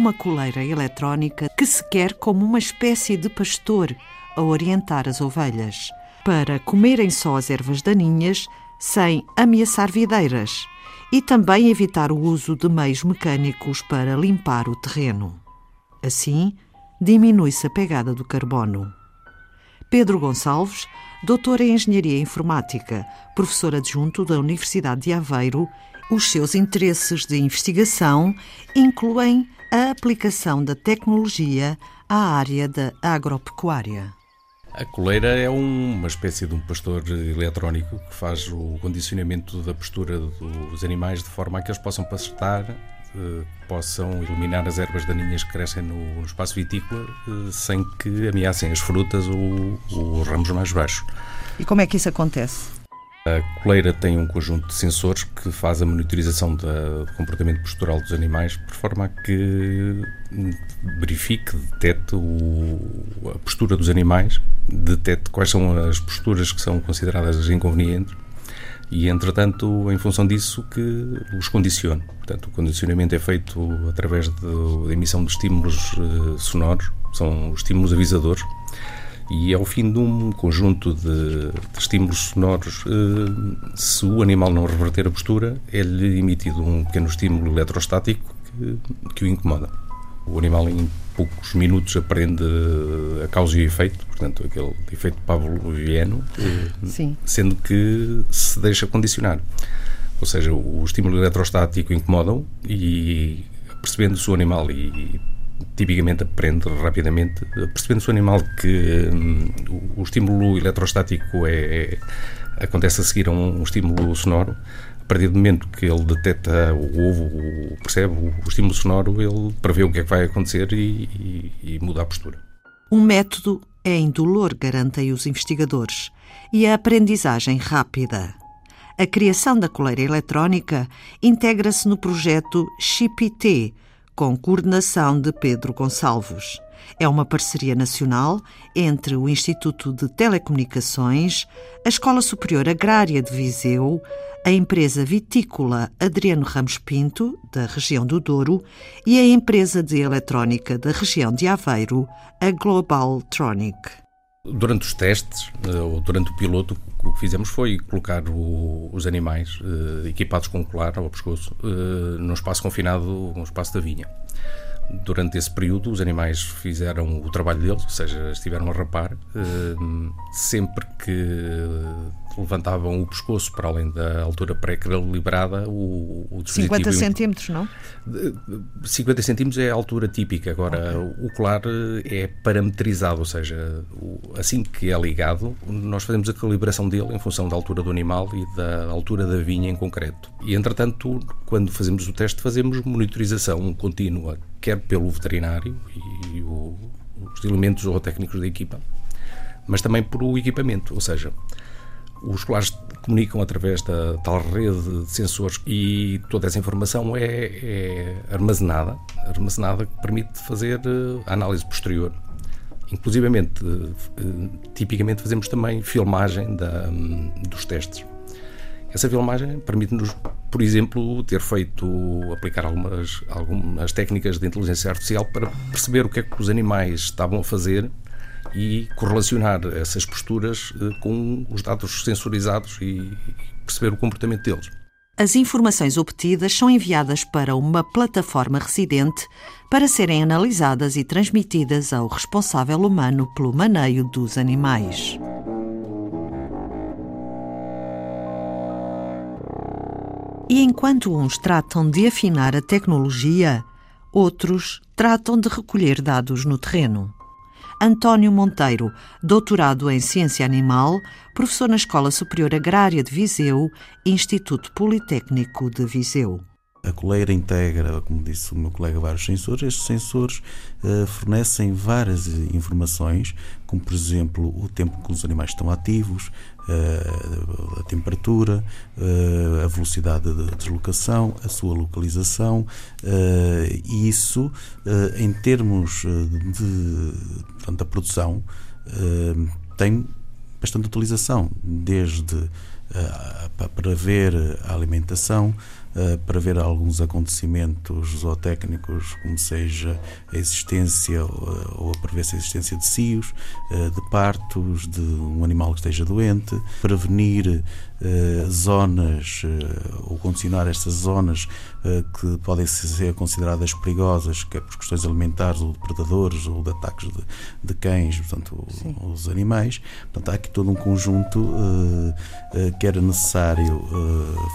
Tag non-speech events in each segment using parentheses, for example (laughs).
uma coleira eletrónica que se quer como uma espécie de pastor a orientar as ovelhas, para comerem só as ervas daninhas sem ameaçar videiras e também evitar o uso de meios mecânicos para limpar o terreno. Assim, diminui-se a pegada do carbono. Pedro Gonçalves, doutor em Engenharia Informática, professor adjunto da Universidade de Aveiro, os seus interesses de investigação incluem a aplicação da tecnologia à área da agropecuária. A coleira é uma espécie de um pastor eletrónico que faz o condicionamento da postura dos animais de forma a que eles possam pastar, eh, possam eliminar as ervas daninhas que crescem no espaço vitícola eh, sem que ameacem as frutas ou os ramos mais baixos. E como é que isso acontece? A coleira tem um conjunto de sensores que faz a monitorização do comportamento postural dos animais, por forma a que verifique, detete o, a postura dos animais, detete quais são as posturas que são consideradas inconvenientes e, entretanto, em função disso, que os condicione. Portanto, o condicionamento é feito através da emissão de estímulos uh, sonoros, são os estímulos avisadores, e ao fim de um conjunto de, de estímulos sonoros, eh, se o animal não reverter a postura, é-lhe emitido um pequeno estímulo eletrostático que, que o incomoda. O animal, em poucos minutos, aprende a causa e o efeito, portanto, aquele efeito pavloviano, eh, sendo que se deixa condicionar. Ou seja, o estímulo eletrostático incomoda-o e, percebendo-se o animal e tipicamente aprende rapidamente, percebendo-se o animal que hum, o, estímulo eletrostático é, é, acontece a seguir a um, um, estímulo sonoro. A partir do momento que ele detecta o ovo, percebe o, o estímulo sonoro, ele prevê o que é que vai acontecer e, e, e muda a postura. Um método é indolor, garantem os investigadores, e a aprendizagem rápida. A criação da coleira eletrónica integra-se no projeto ChipIT, com coordenação de Pedro Gonçalves. É uma parceria nacional entre o Instituto de Telecomunicações, a Escola Superior Agrária de Viseu, a empresa vitícola Adriano Ramos Pinto, da região do Douro, e a empresa de eletrónica da região de Aveiro, a Globaltronic. Durante os testes, eh, ou durante o piloto, o que fizemos foi colocar o, os animais eh, equipados com colar ao pescoço eh, num espaço confinado, um espaço da vinha. Durante esse período, os animais fizeram o trabalho deles, ou seja, estiveram a rapar. Sempre que levantavam o pescoço para além da altura pré-calibrada, o, o 50 centímetros, não? 50 centímetros é a altura típica. Agora, okay. o colar é parametrizado, ou seja, assim que é ligado, nós fazemos a calibração dele em função da altura do animal e da altura da vinha em concreto. E, entretanto, quando fazemos o teste, fazemos monitorização contínua, quer pelo veterinário e o, os elementos ou técnicos da equipa, mas também por o equipamento, ou seja, os colares comunicam através da tal rede de sensores e toda essa informação é, é armazenada, armazenada que permite fazer eh, a análise posterior. Inclusivamente, eh, tipicamente fazemos também filmagem da, dos testes. Essa filmagem permite-nos, por exemplo, ter feito, aplicar algumas, algumas técnicas de inteligência artificial para perceber o que é que os animais estavam a fazer e correlacionar essas posturas eh, com os dados sensorizados e perceber o comportamento deles. As informações obtidas são enviadas para uma plataforma residente para serem analisadas e transmitidas ao responsável humano pelo maneio dos animais. E enquanto uns tratam de afinar a tecnologia, outros tratam de recolher dados no terreno. António Monteiro, doutorado em Ciência Animal, professor na Escola Superior Agrária de Viseu, Instituto Politécnico de Viseu. A coleira integra, como disse o meu colega, vários sensores. Estes sensores uh, fornecem várias informações, como por exemplo o tempo que os animais estão ativos, a temperatura, uh, a velocidade de deslocação, a sua localização, e isso, em termos de, da produção, tem bastante utilização, desde para prever a alimentação, para ver alguns acontecimentos zootécnicos, como seja a existência ou a prever-se a existência de cios, de partos, de um animal que esteja doente, prevenir eh, zonas eh, ou condicionar estas zonas eh, que podem ser consideradas perigosas, que é por questões alimentares ou de predadores ou de ataques de, de cães, portanto, Sim. os animais. Portanto, há aqui todo um conjunto que era necessário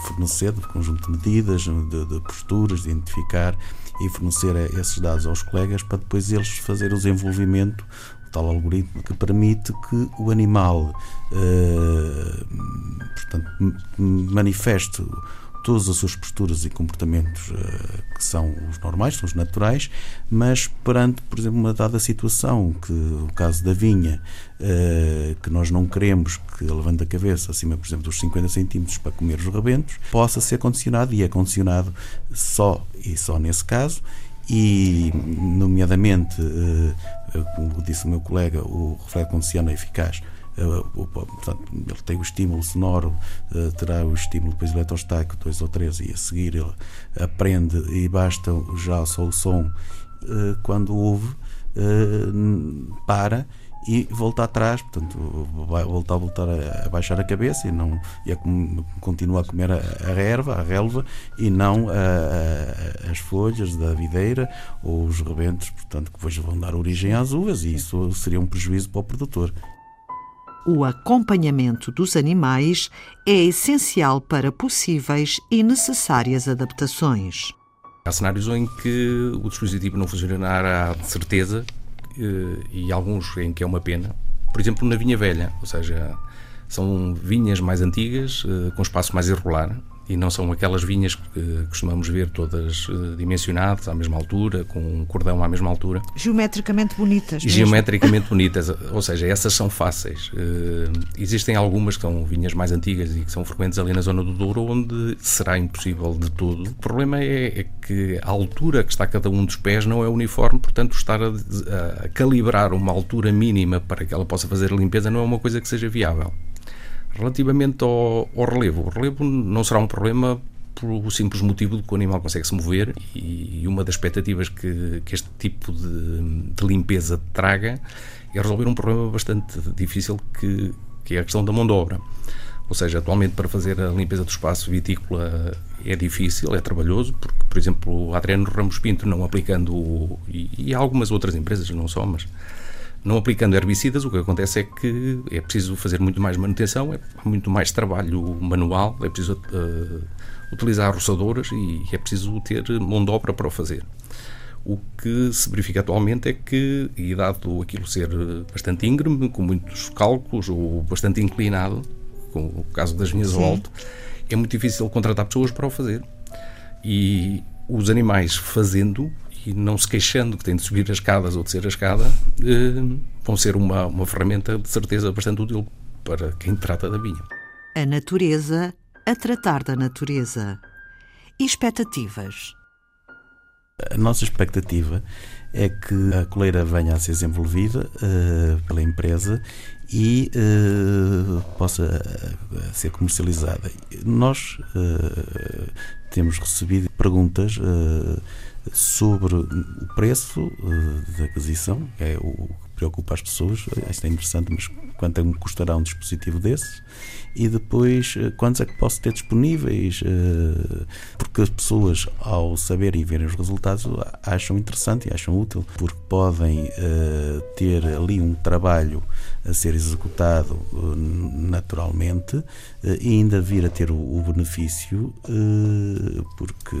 fornecer, de conjunto de medidas, de, de posturas, de identificar e fornecer esses dados aos colegas para depois eles fazerem o desenvolvimento tal algoritmo que permite que o animal uh, portanto, manifeste todas as suas posturas e comportamentos uh, que são os normais, são os naturais, mas perante, por exemplo, uma dada situação, que o caso da vinha, uh, que nós não queremos que levante a cabeça acima, por exemplo, dos 50 centímetros para comer os rebentos, possa ser condicionado e é condicionado só e só nesse caso, e, nomeadamente, eh, como disse o meu colega, o reflexo condiciano é eficaz. Eh, portanto, ele tem o estímulo sonoro, eh, terá o estímulo depois eletrostático, dois ou três, e a seguir ele aprende e basta já só o som quando ouve, para e volta atrás, portanto, vai voltar a voltar a, a baixar a cabeça e não e a, continua a comer a, a erva, a relva e não a, as folhas da videira ou os rebentos, portanto, que depois vão dar origem às uvas e isso seria um prejuízo para o produtor. O acompanhamento dos animais é essencial para possíveis e necessárias adaptações. Há cenários em que o dispositivo não funcionará de certeza eh, e alguns em que é uma pena. Por exemplo, na Vinha Velha, ou seja, são vinhas mais antigas, eh, com espaço mais irregular, e não são aquelas vinhas que costumamos ver todas uh, dimensionadas à mesma altura, com um cordão à mesma altura. Geometricamente bonitas. Mesmo. Geometricamente (laughs) bonitas, ou seja, essas são fáceis. Uh, existem algumas que são vinhas mais antigas e que são frequentes ali na zona do Douro, onde será impossível de todo. O problema é, é que a altura que está cada um dos pés não é uniforme, portanto, estar a, a calibrar uma altura mínima para que ela possa fazer a limpeza não é uma coisa que seja viável. Relativamente ao, ao, relevo, o relevo não será um problema por simples motivo de que o animal consegue se mover e, e uma das expectativas que, que este tipo de, de, limpeza traga é resolver um problema bastante difícil que, que é a questão da mão de obra. Ou seja, atualmente para fazer a limpeza do espaço vitícola é difícil, é trabalhoso, porque, por exemplo, a Adriano Ramos Pinto não aplicando, e, e algumas outras empresas, não só, mas não aplicando herbicidas, o que acontece é que é preciso fazer muito mais manutenção, é muito mais trabalho manual, é preciso uh, utilizar roçadoras e é preciso ter mão de obra para o fazer. O que se verifica atualmente é que, e dado aquilo ser bastante íngreme, com muitos cálculos ou bastante inclinado, como o caso das vinhas ao alto, é muito difícil contratar pessoas para o fazer. E os animais fazendo e não se queixando que tem de subir as escadas ou descer a escada, eh, vão ser uma, uma ferramenta de certeza bastante útil para quem trata da vinha. A natureza a tratar da natureza. E expectativas? A nossa expectativa é que a coleira venha a ser desenvolvida uh, pela empresa e uh, possa uh, ser comercializada. Nós temos recebido perguntas sobre o preço uh, da aquisição, que é o que preocupa as pessoas. Isto é interessante, mas quanto é que me custará um dispositivo desses? E depois, uh, quantos é que posso ter disponíveis? Uh, porque as pessoas, ao saberem e verem os resultados, acham interessante e acham útil, porque podem ter ali um trabalho a ser executado naturalmente e ainda vir a ter o, benefício, porque,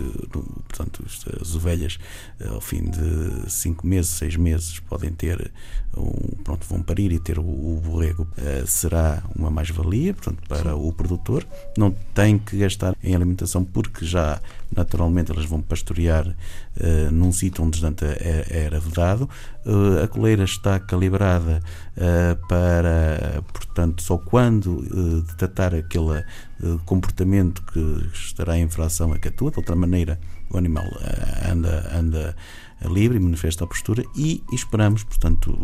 portanto, as ovelhas ovelhas, eh, ao fim de cinco meses, seis meses, podem ter, um, pronto, vão parir e ter o, o borrego, uh, será uma mais-valia, portanto, para Sim. o produtor. Não tem que gastar em alimentação porque já, naturalmente, elas vão pastorear uh, num sítio onde antes era vedado. Uh, a coleira está calibrada para, portanto, só quando detectar aquele comportamento que estará em infração a catua, de outra maneira o animal eh, anda, anda livre e manifesta a postura e esperamos, portanto,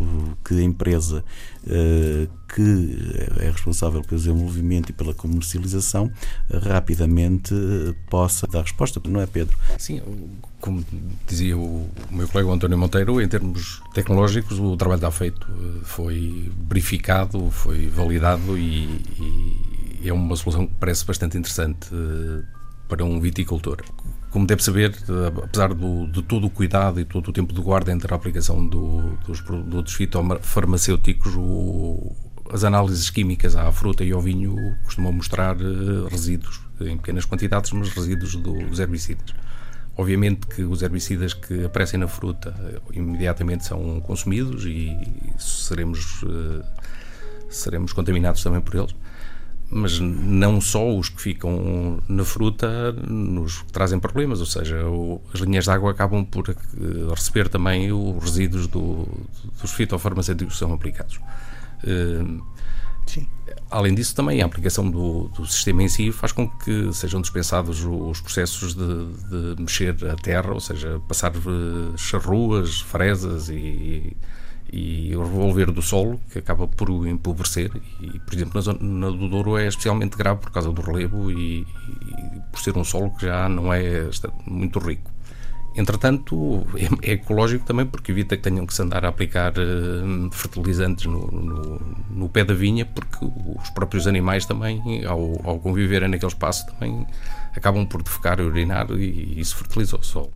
que a empresa eh, que é responsável pelo desenvolvimento e pela comercialização rapidamente eh, possa dar resposta, não é, Pedro? Sim, como dizia o meu colega António Monteiro, em termos tecnológicos, o trabalho está feito, foi verificado, foi validado e, e é uma solução que parece bastante interessante para um viticultor. Como deve saber, apesar do, de todo o cuidado e todo o tempo de guarda entre a aplicação do, dos produtos fitofarmacêuticos, o, as análises químicas à fruta e ao vinho costumam mostrar eh, resíduos, em pequenas quantidades, mas resíduos dos herbicidas. Obviamente que os herbicidas que aparecem na fruta eh, imediatamente são consumidos e seremos, eh, seremos contaminados também por eles mas não só os que ficam na fruta nos trazem problemas, ou seja, as linhas de água acabam por eh, receber também os resíduos do, dos fitofarmacêuticos que são aplicados. Eh, Sim. Além disso, também a aplicação do, do, sistema em si faz com que sejam dispensados os processos de, de mexer a terra, ou seja, passar eh, charruas, fresas e, e o revolver do solo, que acaba por o empobrecer. E, por exemplo, na, zona, na do Douro é especialmente grave por causa do relevo e, e, por ser um solo que já não é muito rico. Entretanto, é, é, ecológico também porque evita que tenham que se andar a aplicar uh, fertilizantes no, no, no, pé da vinha, porque os próprios animais também, ao, ao conviverem naquele espaço, também acabam por defecar e urinar e, e isso fertiliza o solo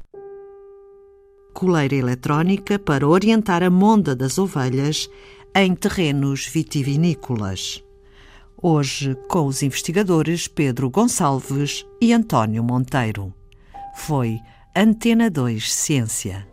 coleira eletrónica para orientar a monda das ovelhas em terrenos vitivinícolas. Hoje, com os investigadores Pedro Gonçalves e António Monteiro. Foi Antena 2 Ciência.